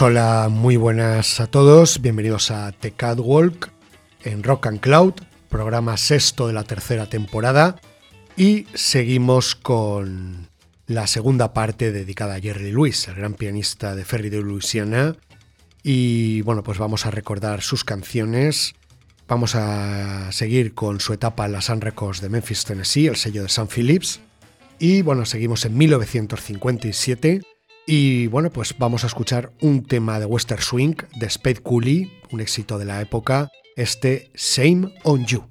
Hola, muy buenas a todos, bienvenidos a The Catwalk en Rock and Cloud, programa sexto de la tercera temporada. Y seguimos con la segunda parte dedicada a Jerry Lewis, el gran pianista de Ferry de Louisiana. Y bueno, pues vamos a recordar sus canciones, vamos a seguir con su etapa en la Sun Records de Memphis, Tennessee, el sello de Sun Phillips. Y bueno, seguimos en 1957 y bueno, pues vamos a escuchar un tema de Western Swing de Spade Cooley, un éxito de la época, este Same on You.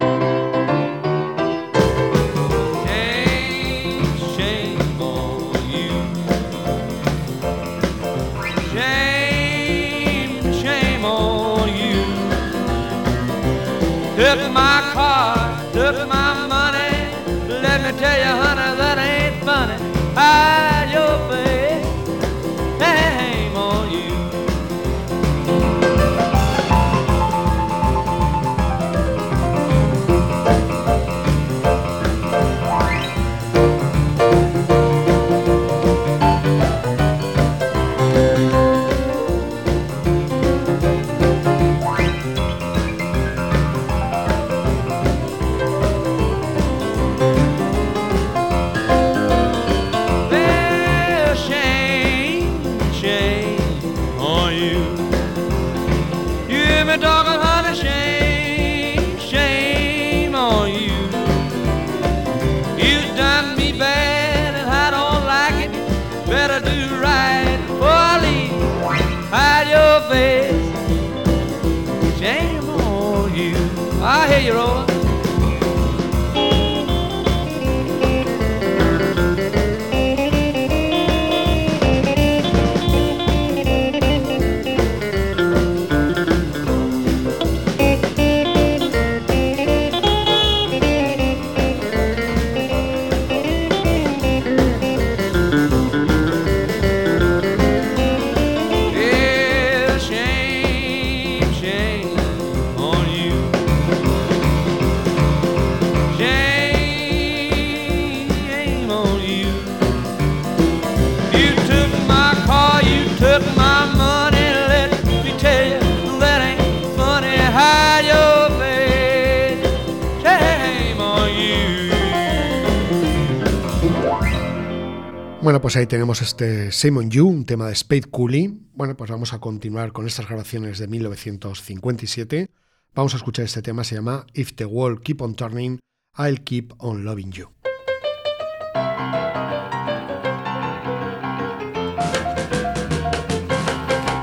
Pues ahí tenemos este Simon You, un tema de Spade Cooley. Bueno, pues vamos a continuar con estas grabaciones de 1957. Vamos a escuchar este tema, se llama If the World Keep on Turning, I'll Keep on Loving You.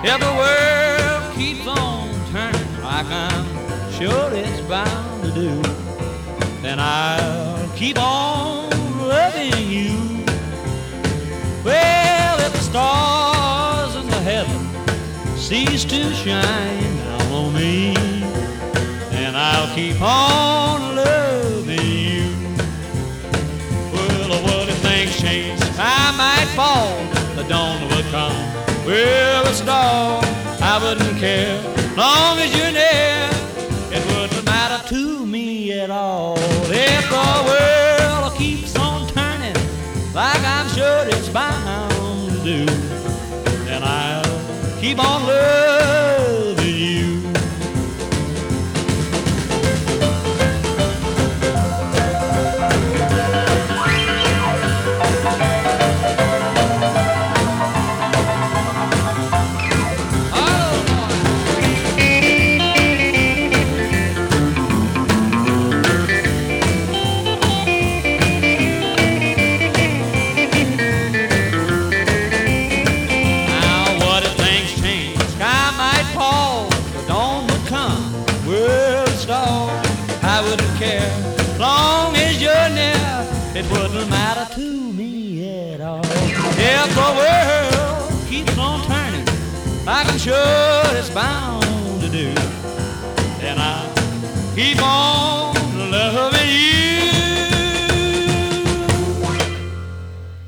The world keeps on turning like I'm sure it's bound to do, then I'll keep on cease to shine down on me, And I'll keep on loving you. Well, oh, what if things change? I might fall, the dawn would come. Well, it's dawn, I wouldn't care, long as you're near. It wouldn't matter to me at all if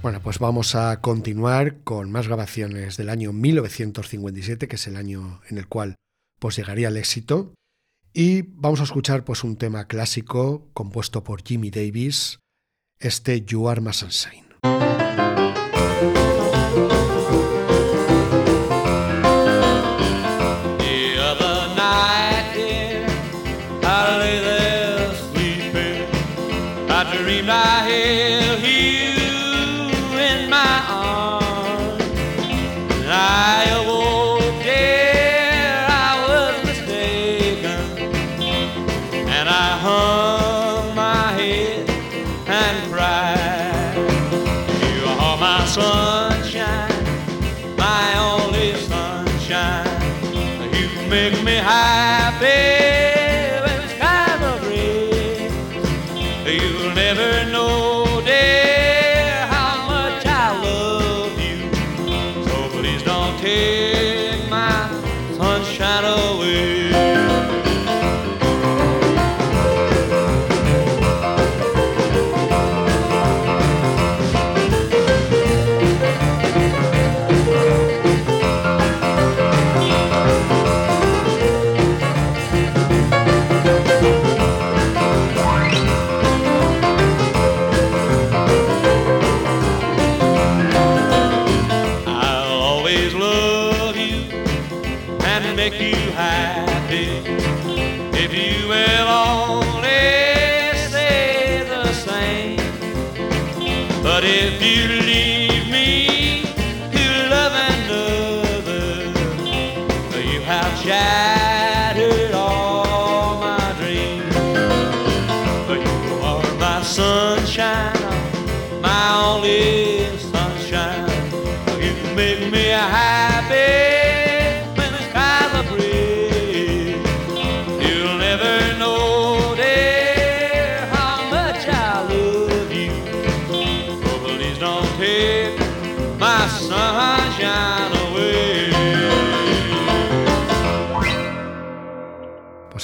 Bueno, pues vamos a continuar con más grabaciones del año 1957, que es el año en el cual pues llegaría el éxito. Y vamos a escuchar pues un tema clásico compuesto por Jimmy Davis, este You Are My Sunshine.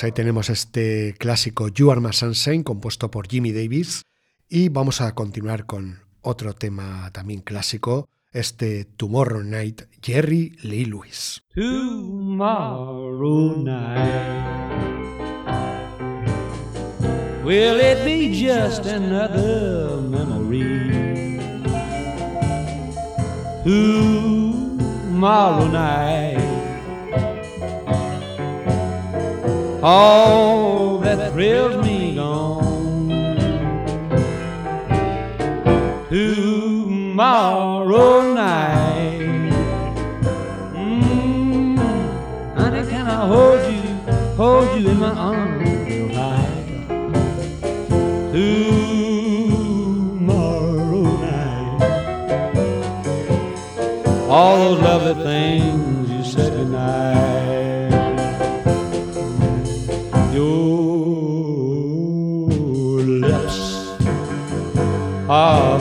Pues ahí tenemos este clásico You Are My Sunshine compuesto por Jimmy Davis y vamos a continuar con otro tema también clásico, este Tomorrow Night Jerry Lee Lewis. tomorrow night. Will it be just another memory? Tomorrow night. All that thrills me gone. Tomorrow night. Mm, honey, can I hold you, hold you in my arms tight? Tomorrow night. All those lovely things you said goodnight.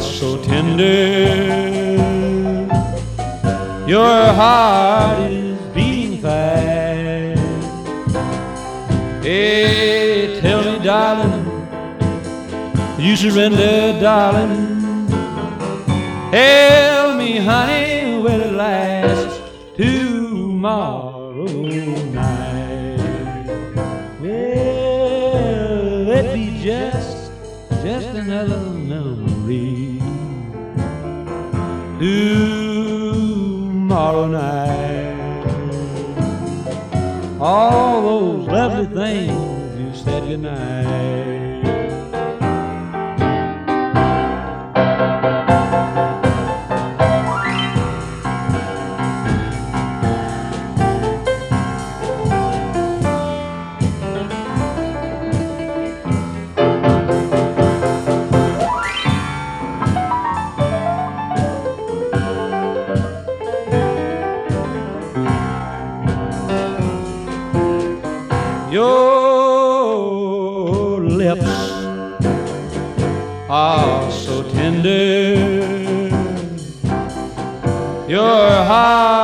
So tender. Your heart is beating fast. Hey, tell me, darling, you surrender, darling. Tell me, honey, will it last tomorrow night? Will it be just, just another Tomorrow night, all those lovely things you said goodnight. Tender. Your heart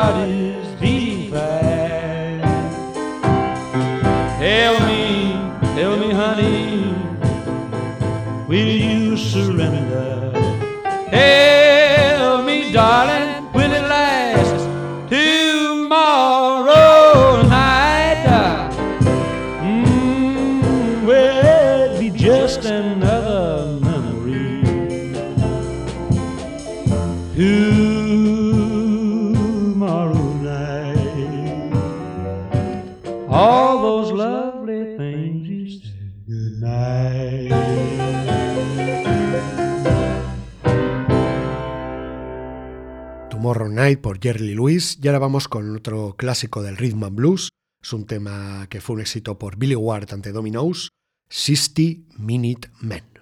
Tomorrow night, all those lovely things you said goodnight. Tomorrow Night por Jerry Lewis. Y ahora vamos con otro clásico del rhythm and blues. Es un tema que fue un éxito por Billy Ward ante Dominoes, 60 Minute Men.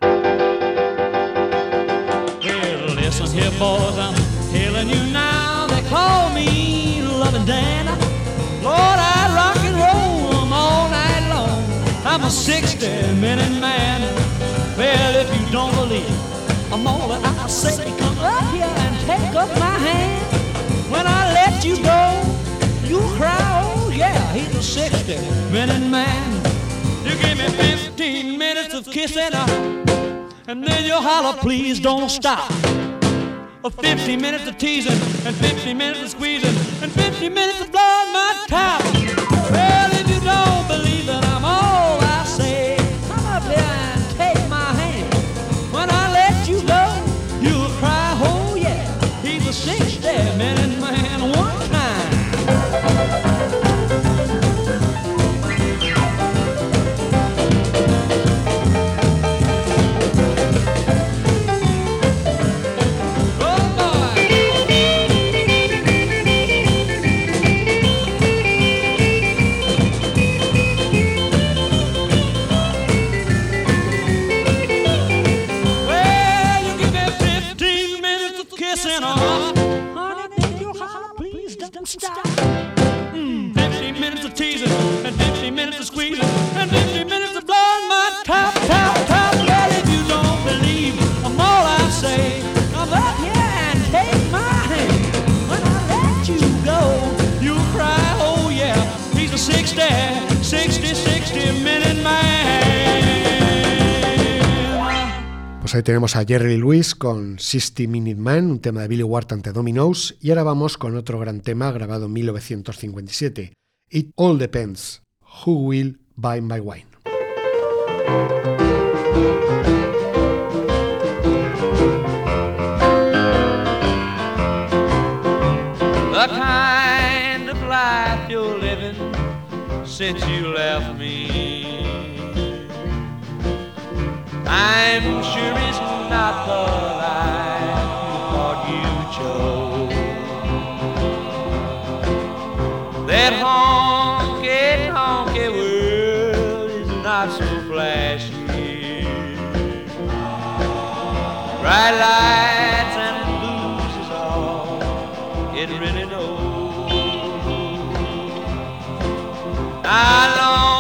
Listen here, boys, I'm telling you now. They call me Loving Dan. Lord, I rock and roll 'em all night long. I'm a 60 minute man. Well, if you don't believe I'm all that I say, come up here and take up my hand. When I let you go, you cry, oh yeah, he's a 60 minute man. You give me 15 minutes of kissing. And then you holler, please don't stop. Of 50 minutes of teasing, and 50 minutes of squeezing, and 50 minutes of blowing my top. Tenemos a Jerry Lewis con 60 Minute Man, un tema de Billy Ward ante Dominoes. Y ahora vamos con otro gran tema grabado en 1957. It All Depends. Who Will Buy My Wine? Not the life you thought you chose. That honky tonky world is not so flashy. Bright lights and blues is all it really knows. Not long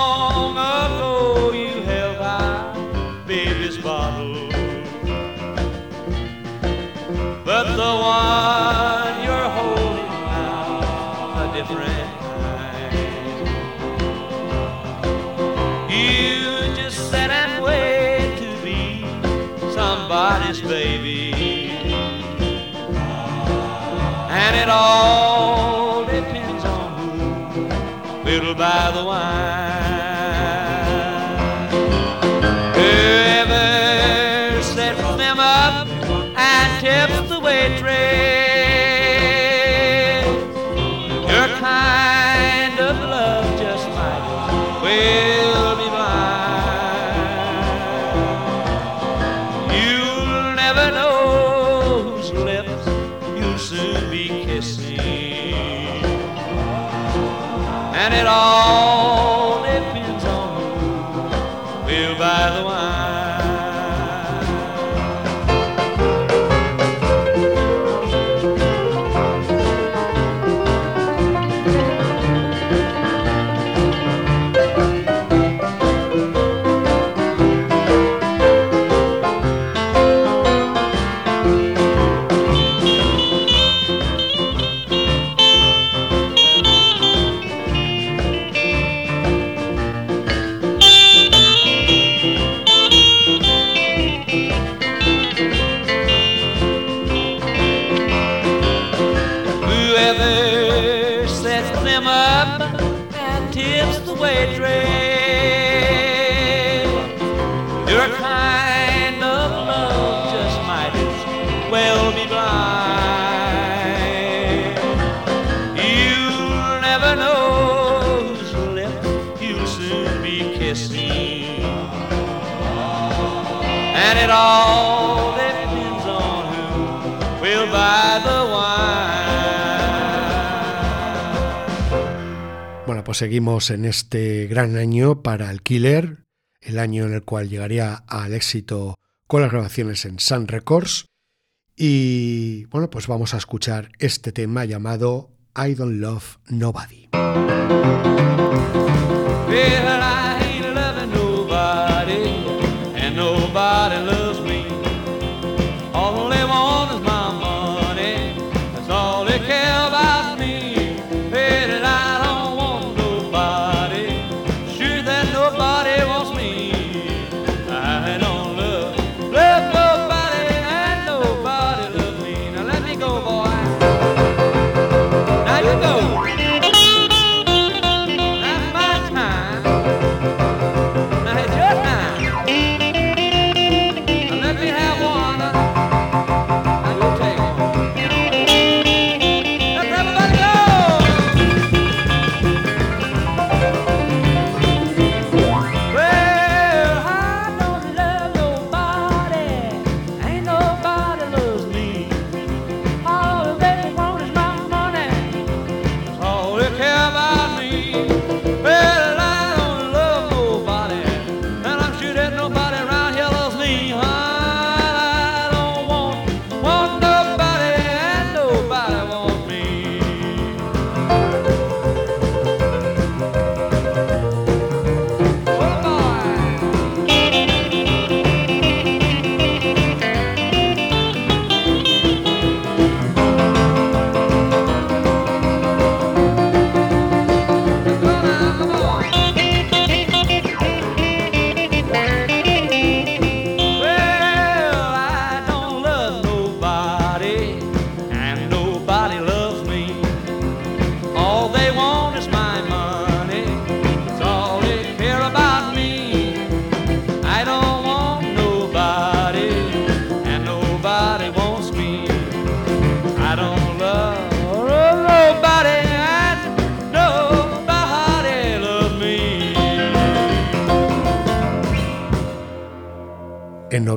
buy the wine. train. Seguimos en este gran año para el Killer, el año en el cual llegaría al éxito con las grabaciones en Sun Records. Y bueno, pues vamos a escuchar este tema llamado I Don't Love Nobody.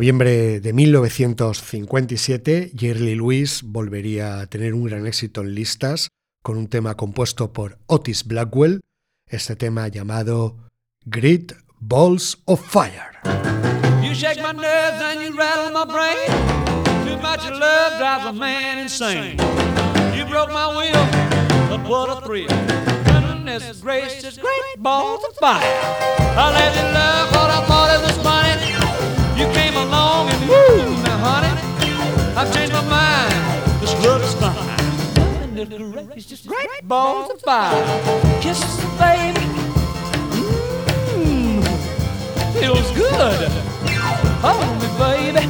Noviembre de 1957, Jerry Lewis volvería a tener un gran éxito en listas con un tema compuesto por Otis Blackwell, este tema llamado Great Balls of Fire. You shake my and you rattle my brain. Too much man insane. You broke my a of. Along and woo, now honey, I've changed my mind. This love is fine. Goodness gracious, great balls of fire. Kisses, the baby. Mmm, feels good. Hold me, baby.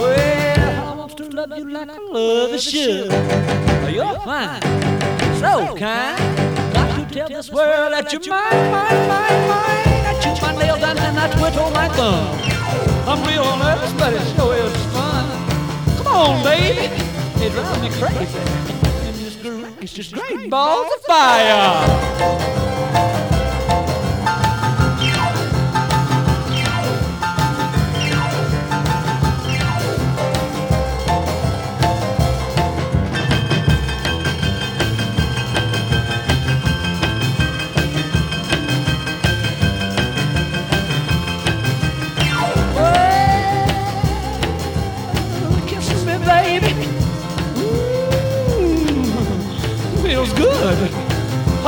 Well, I want to love you like I love a should. You're fine, so kind. Got to tell this world that you're mine, mine, mine, mine. I chew my nails and I twiddle my thumb. I'm real nervous, but it sure is fun. Come on, baby. It drives me crazy. It's just great balls of fire.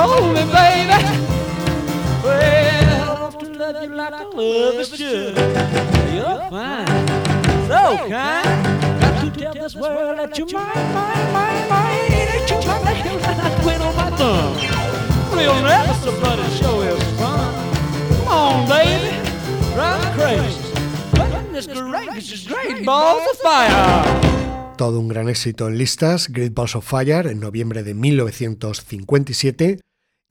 Hold me, baby. Well, I want to love you like I love is should. You're fine, so kind. Got to tell this world that you're mine, mine, mine, mine. That you're my nail and I twiddle my thumb. Real nervous, but it sure is fun. Come on, baby, drive me crazy. Goodness gracious, great balls of fire. Todo un gran éxito en listas, Great Balls of Fire, en noviembre de 1957,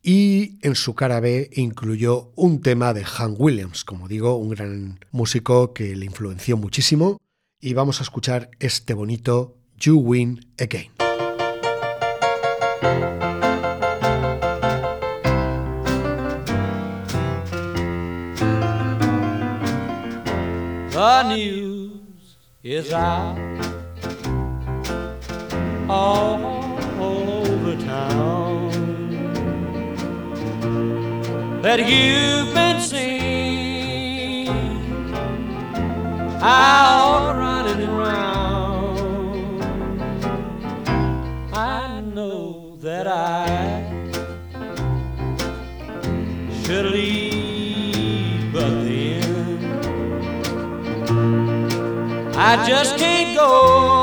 y en su cara B incluyó un tema de Han Williams, como digo, un gran músico que le influenció muchísimo. Y vamos a escuchar este bonito You Win Again. That you've been seen out running around. I know that I should leave, but then I just can't go.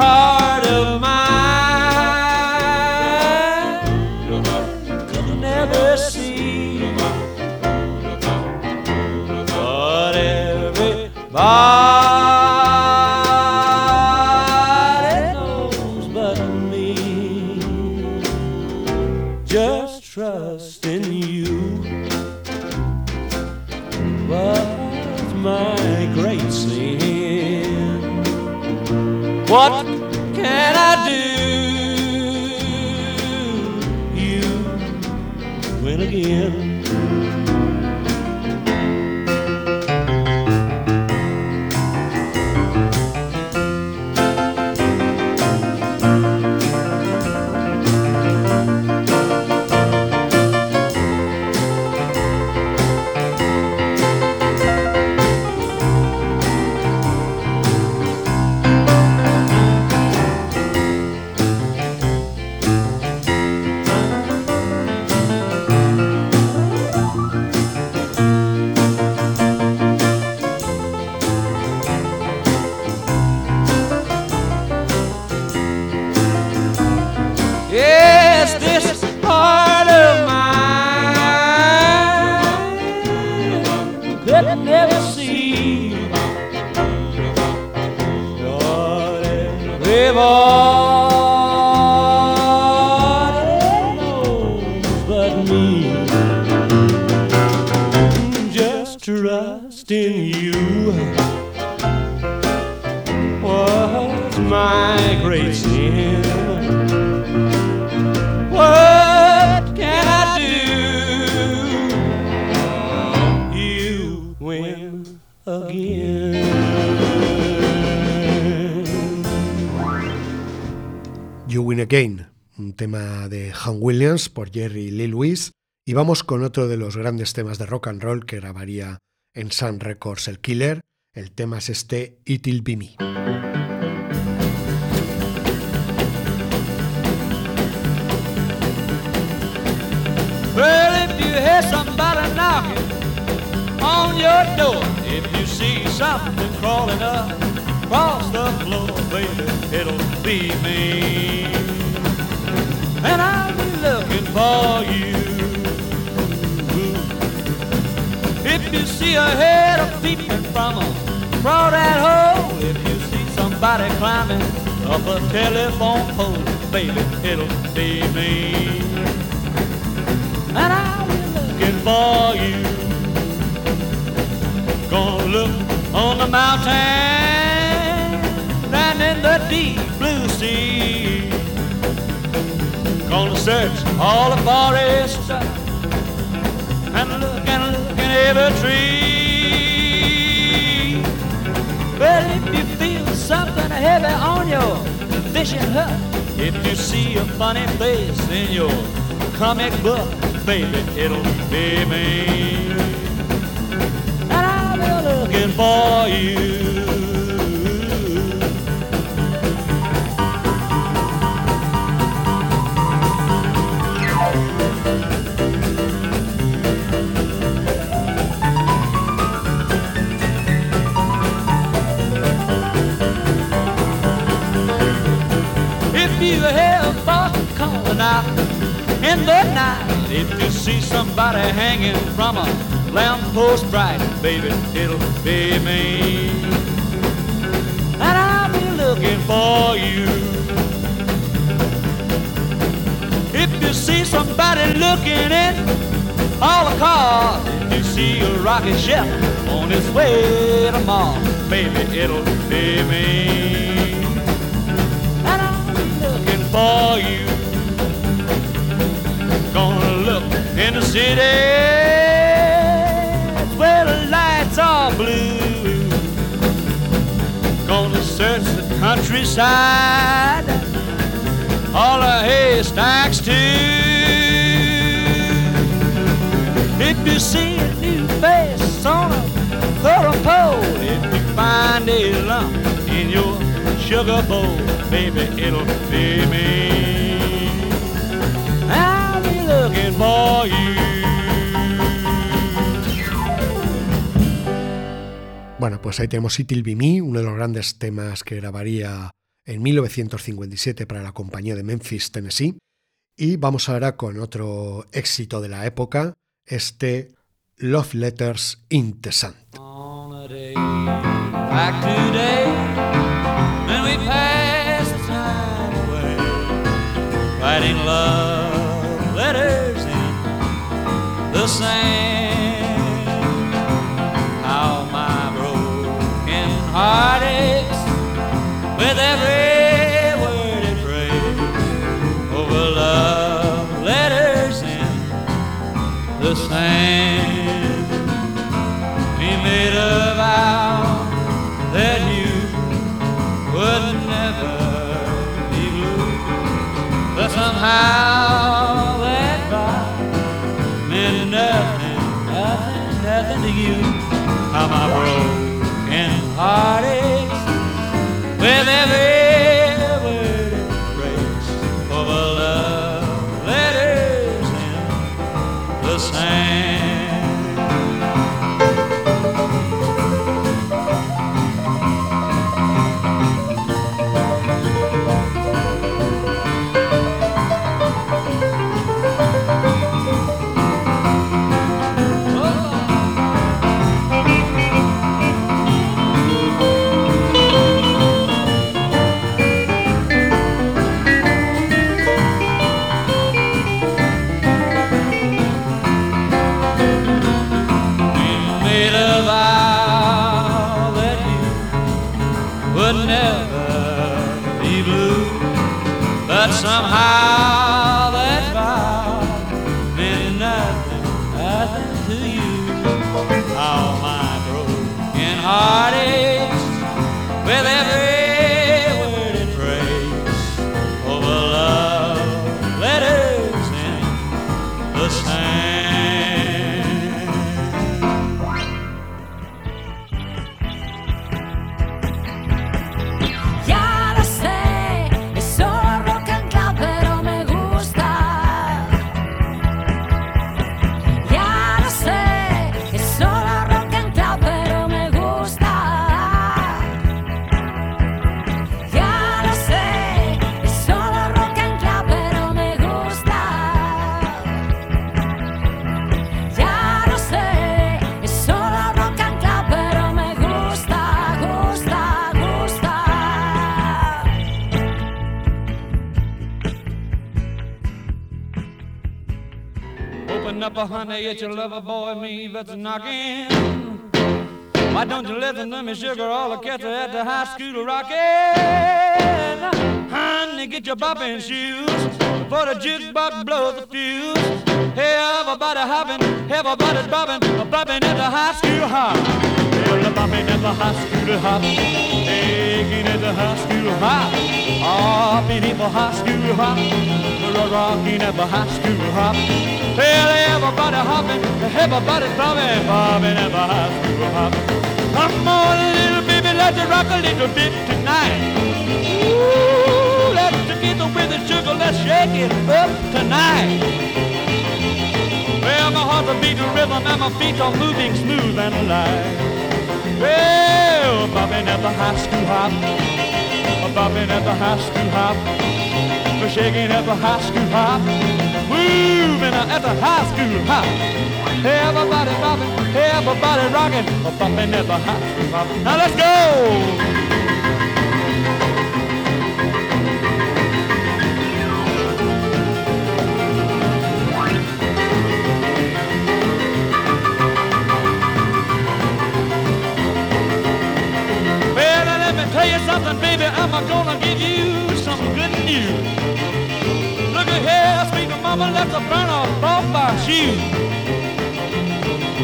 Heart of mine. Could never see. What everybody great sin. What can I do? You win again. You Win Again, un tema de Han Williams por Jerry Lee Lewis, y vamos con otro de los grandes temas de rock and roll que grabaría en Sun Records el Killer. El tema es este It'll Be Me. Well, if you hear somebody knocking on your door, if you see something crawling up across the floor, baby, it'll be me. And I'll be looking for you. If you see a head of peeping from across that hole, if you see somebody climbing up a telephone pole, baby, it'll be me and I'll be looking for you. Gonna look on the mountain and in the deep blue sea. Gonna search all the forests and look and look in every tree. Well, if you feel something heavy on your fishing hook, if you see a funny face in your comic book, baby, it'll be me. And I'll be looking for you. In the night, if you see somebody hanging from a lamppost bright, baby, it'll be me. And I'll be looking for you. If you see somebody looking in all the cars, if you see a rocket ship on its way to Mars, baby, it'll be me. And I'm looking for you. In the city where the lights are blue. Gonna search the countryside, all the haystacks too. If you see a new face on a little pole, if you find a lump in your sugar bowl, baby, it'll be me. Bueno, pues ahí tenemos It'll Be Me, uno de los grandes temas que grabaría en 1957 para la compañía de Memphis, Tennessee. Y vamos ahora con otro éxito de la época, este Love Letters in the Sand. The sand. How my broken heart aches with every word it prays over love letters in the sand. We made a vow that you would never be blue, but somehow my broken heart Honey, it's your lover boy, me that's knocking. Why don't you listen to me, sugar? All the cats are at the high school rocking. Honey, get your bopping shoes before the jukebox blows the fuse. Hey, everybody hopping, everybody's bopping, bopping at the high school hop. Well, bopping at the high school hop, taking at the high school hop, hopping at the high school hop, rocking at the high school hop. Well, everybody hopping, everybody's bobbing, bobbing at the high school hop. Come on, little baby, let's rock a little bit tonight. Ooh, let's get with the sugar, let's shake it up tonight. Well, my heart's a beating rhythm and my feet are moving smooth and light. Well, bobbing at the high school hop, bobbing at the high school hop, we're shaking at the high school hop, moving at the high school hop. Everybody bobbing, everybody rocking, bobbing at the high school hop. Now let's go! tell you something, baby, I'm gonna give you some good news. Look at here, sweet mama, let the burner off my shoe.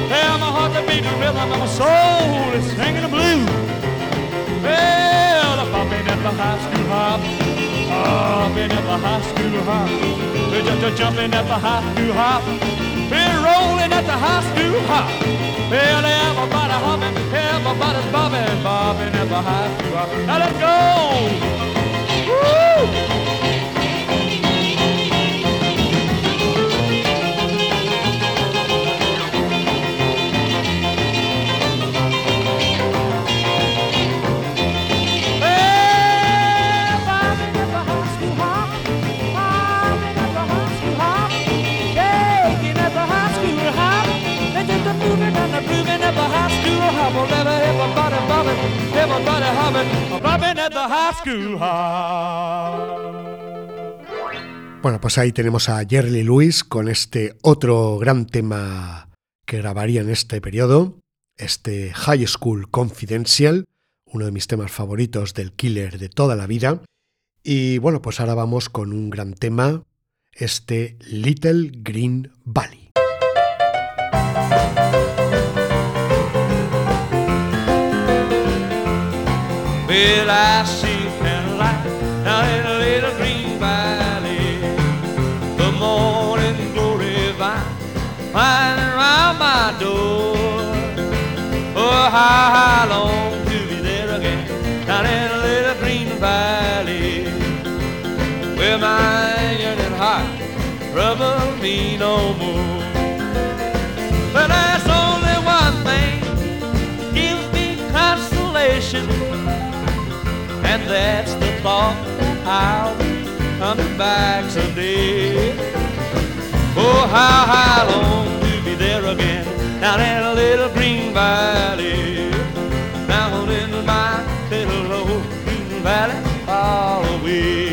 Hey, my heart that beat the rhythm, and my soul is singing the blues. Well, I'm been at the high school hop, oh, I've at the high school hop, just jumping at the high school hop, been rolling at the high school hop. Well, everybody humming, everybody's bobbing, bobbing at the high school now let's go! Bueno, pues ahí tenemos a Jerry Lewis con este otro gran tema que grabaría en este periodo, este High School Confidential, uno de mis temas favoritos del killer de toda la vida. Y bueno, pues ahora vamos con un gran tema, este Little Green Valley. Well, I see kind light down in a little green valley. The morning glory vine winding around my door. Oh, how I long to be there again down in a little green valley. Where my yearning heart trouble me no more. But there's only one thing gives me consolation. And that's the thought I'll coming back someday. Oh, how I long to be there again, down in a little green valley. Down in my little old oh, green valley, far away.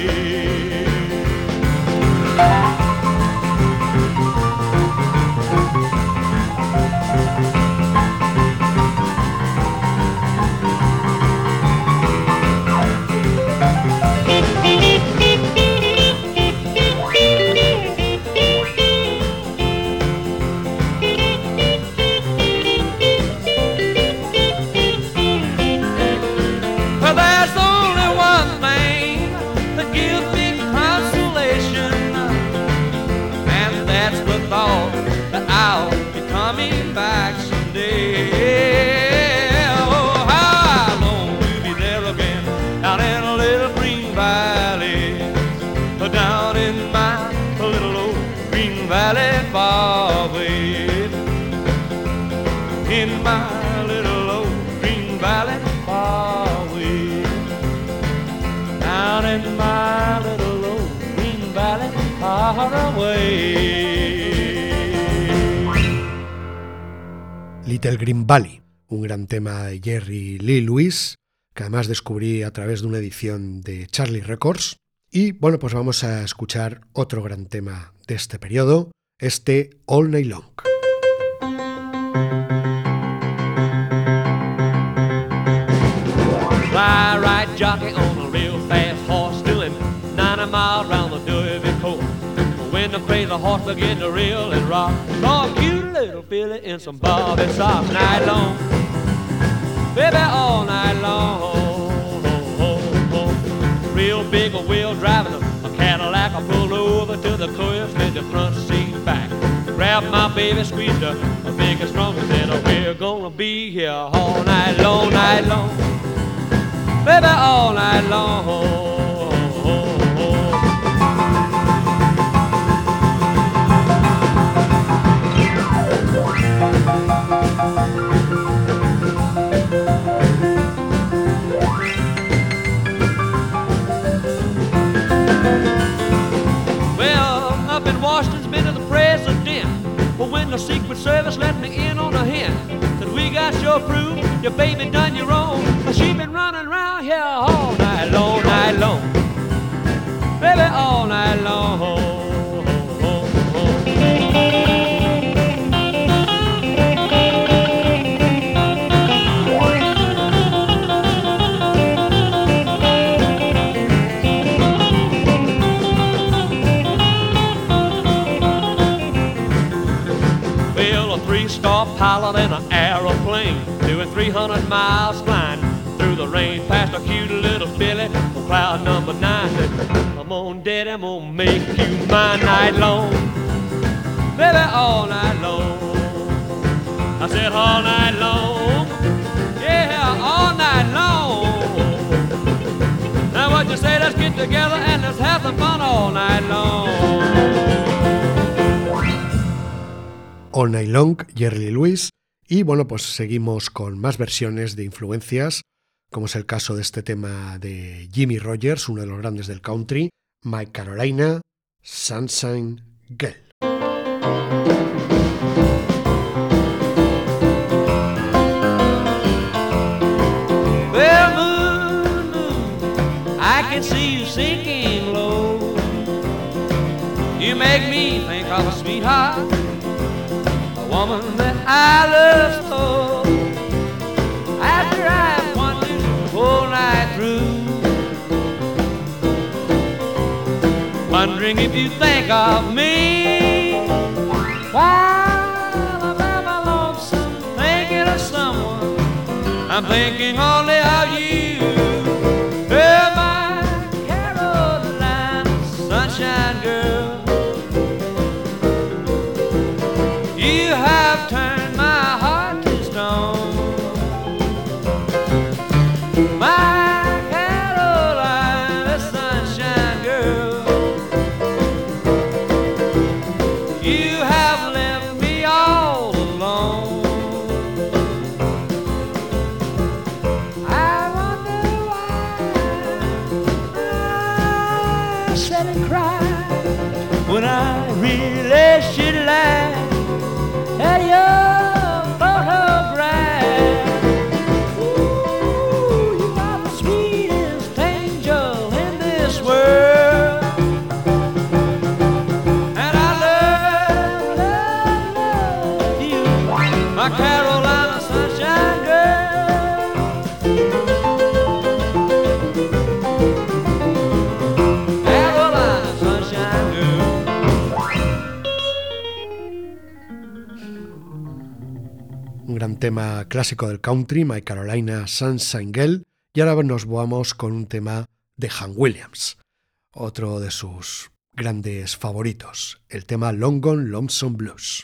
Far away. Little Green Valley, un gran tema de Jerry Lee Lewis, que además descubrí a través de una edición de Charlie Records. Y bueno, pues vamos a escuchar otro gran tema de este periodo, este All Night Long. Jockey on When the horse begin to reel and rock, saw a cute little filly in some bobby socks night long. Baby, all night long. Real big wheel driving a Cadillac. I pulled over to the curb, slid the front seat back. Grabbed my baby, squeezed her, a big and strong, and said, We're gonna be here all night long, night long baby, all night long. The Secret Service let me in on a hint that we got your proof, your baby done you wrong. But she been running around here all night long, night long. Baby, all night long. Well, a three-star pilot in an aeroplane, doing 300 miles flying through the rain past a cute little Billy on cloud number nine. Come on, Daddy, I'm gonna make you my night long, baby, all night long. I said all night long, yeah, all night long. Now what you say? Let's get together and let's have some fun all night long. All Night Long, Jerry Lewis. Y bueno, pues seguimos con más versiones de influencias, como es el caso de este tema de Jimmy Rogers, uno de los grandes del country, My Carolina, Sunshine Girl. Make me think of woman that I love so. After I've wandered the whole night through, wondering if you think of me. While I'm lonesome, thinking of someone. I'm thinking only tema clásico del country, My Carolina Sunshine Girl. Y ahora nos vamos con un tema de Han Williams, otro de sus grandes favoritos, el tema Long Gone Lonesome Blues.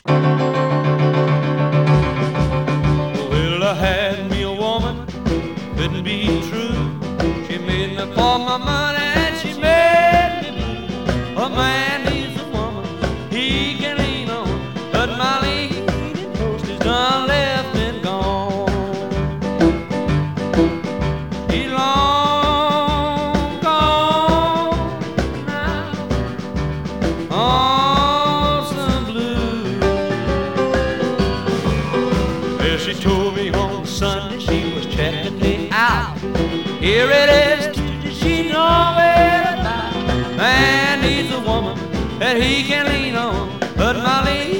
Here it is, she know where about. Man needs a woman that he can lean on, but my leaning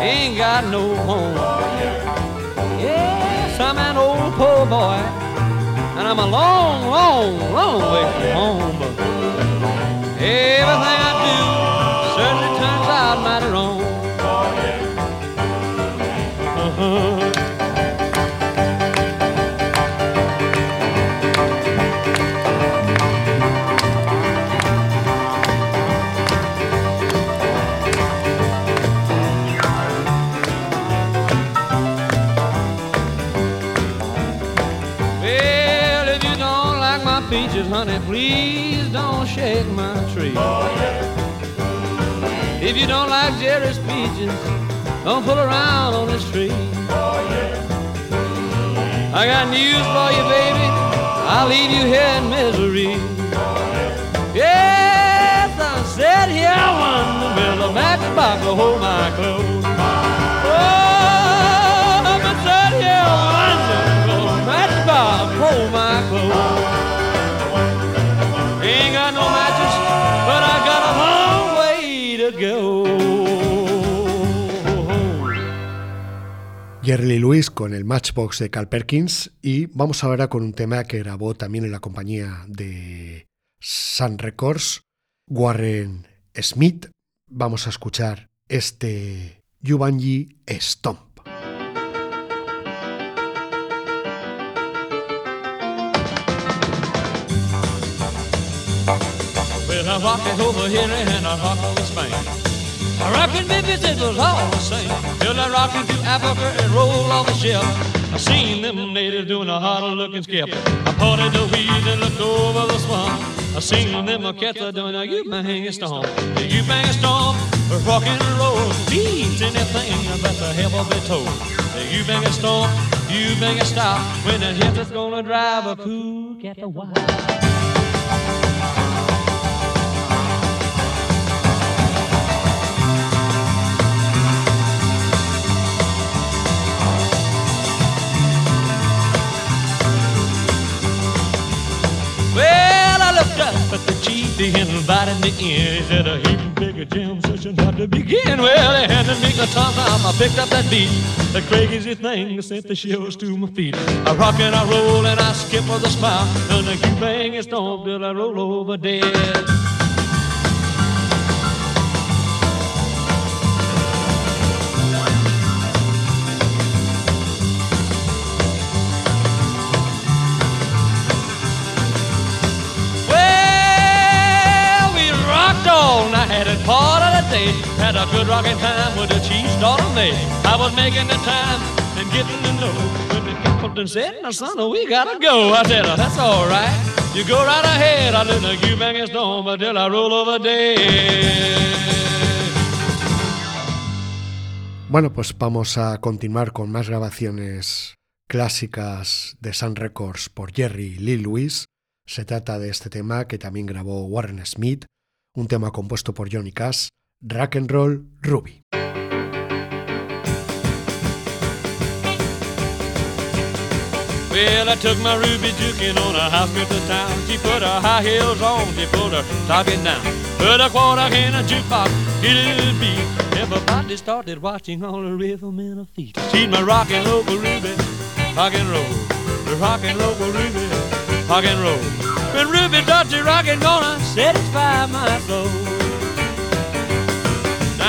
ain't got no home. Yes, I'm an old poor boy, and I'm a long, long, long way from home. Everything I do certainly turns out mighty wrong. Don't like Jerry's peaches, don't pull around on this tree. I got news for you, baby. I'll leave you here in misery. Yes, I'm sitting here wondering will a matchbox will hold my clothes. Jerry Lewis con el Matchbox de Carl Perkins y vamos ahora con un tema que grabó también en la compañía de Sun Records, Warren Smith. Vamos a escuchar este Yubanji Stomp. I rock in Memphis, it was all the same. Till I rockin' into Africa and roll off the shelf. I seen them natives doing a hard looking skip. I parted the weeds and looked over the swamp. I seen them a cats doing a Ubangi stomp. The Ubangi stomp, rock and roll. Beats anything about the hell of a toe. The Ubangi stomp, you bang a stop. When the hip is gonna drive a cool cat a wild. Well, I looked up at the chief, he invited me in. He said, a heap bigger jam session had to begin. Well, they handed me the tom I picked up that beat. The crazy thing sent the shivers to my feet. I rock and I roll and I skip with a smile. And the you bang and stomp till I roll over dead. Day. Had a good rocking time with the cheese daughter. I was making the time and getting to know. When the captain said, now son, we gotta go. I said, oh, that's all right. You go right ahead. I know you bang and storm until I roll over dead. Bueno, pues vamos a continuar con más grabaciones clásicas de Sun Records por Jerry Lee Lewis. Se trata de este tema que también grabó Warren Smith, un tema compuesto por Johnny Cash, Rock and Roll Ruby. Well, I took my ruby jukin on a house trip to town. She put her high heels on, she pulled her stocking down. Put a quarter in a jukebox, a beat. Everybody started watching all the rhythm in her feet. She's my rockin' local ruby, rock and roll. The rockin' local ruby, rock and roll. When Ruby does the rockin', gonna satisfy my soul.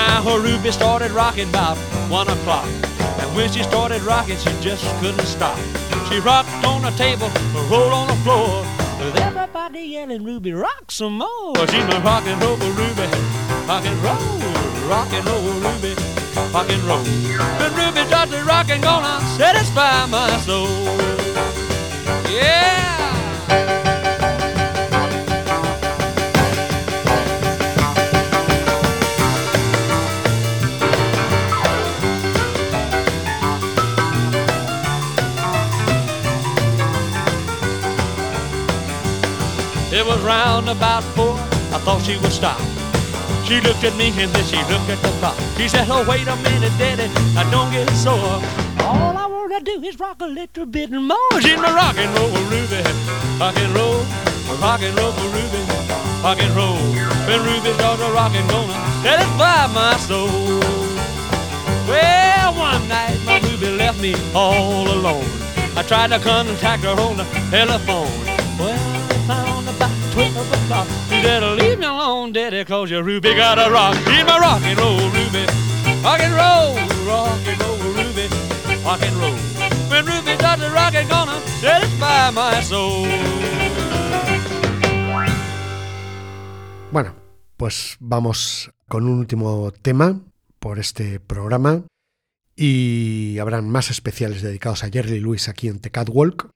Now her Ruby started rocking about one o'clock. And when she started rocking, she just couldn't stop. She rocked on the table, rolled on the floor. With everybody yelling, Ruby, rock some more. She's my rock and roll Ruby, rock and roll, rock and roll Ruby, rock and roll. When Ruby does the rockin', gonna satisfy my soul. Yeah. Round about four. I thought she would stop. She looked at me and then she looked at the clock. She said, oh, wait a minute, Daddy, I don't get sore. All I wanna do is rock a little bit more. She's my rock and roll Ruby. Rock and roll, rock and roll Ruby. Rock and roll. When Ruby starts a rockin' gonna satisfy my soul. Well, one night my Ruby left me all alone. I tried to contact her on the telephone. Bueno, pues vamos con un último tema por este programa. Y habrán más especiales dedicados a Jerry Lewis aquí en The Catwalk.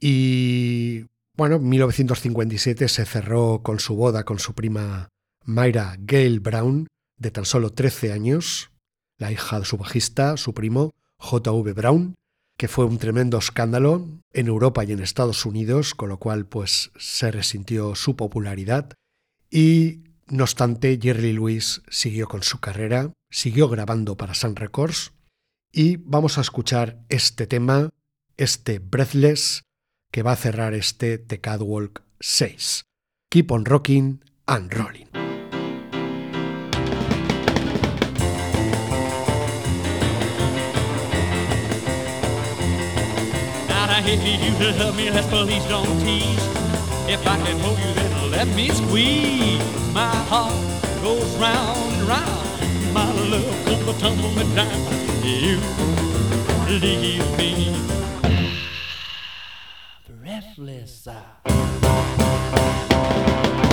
Y bueno, 1957 se cerró con su boda con su prima Myra Gale Brown, de tan solo 13 años, la hija de su bajista, su primo, J.V. Brown, que fue un tremendo escándalo en Europa y en Estados Unidos, con lo cual pues se resintió su popularidad y no obstante Jerry Lewis siguió con su carrera, siguió grabando para Sun Records y vamos a escuchar este tema, este Breathless, que va a cerrar este The Catwalk 6. Keep on rocking and rolling. Breathless. Uh.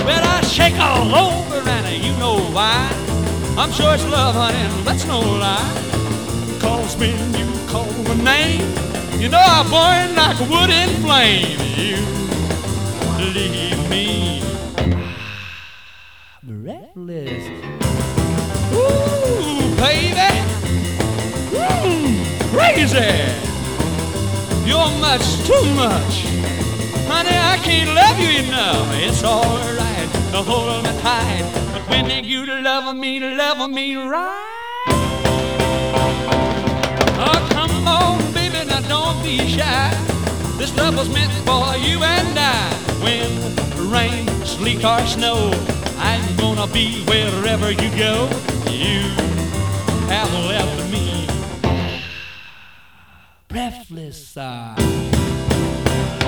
Well, I shake all over, and you know why. I'm sure it's love, honey, and that's no lie. Cause when you call my name, you know I burn like wood in flame. You leave me breathless. Ooh, baby, Ooh, crazy. You're much too much. Honey, I can't love you enough. It's alright to hold me tight. But when you love me, love me right. Oh, come on, baby, now don't be shy. This love was meant for you and I. When rain, sleet, or snow, I'm gonna be wherever you go. You have left me breathless. Uh.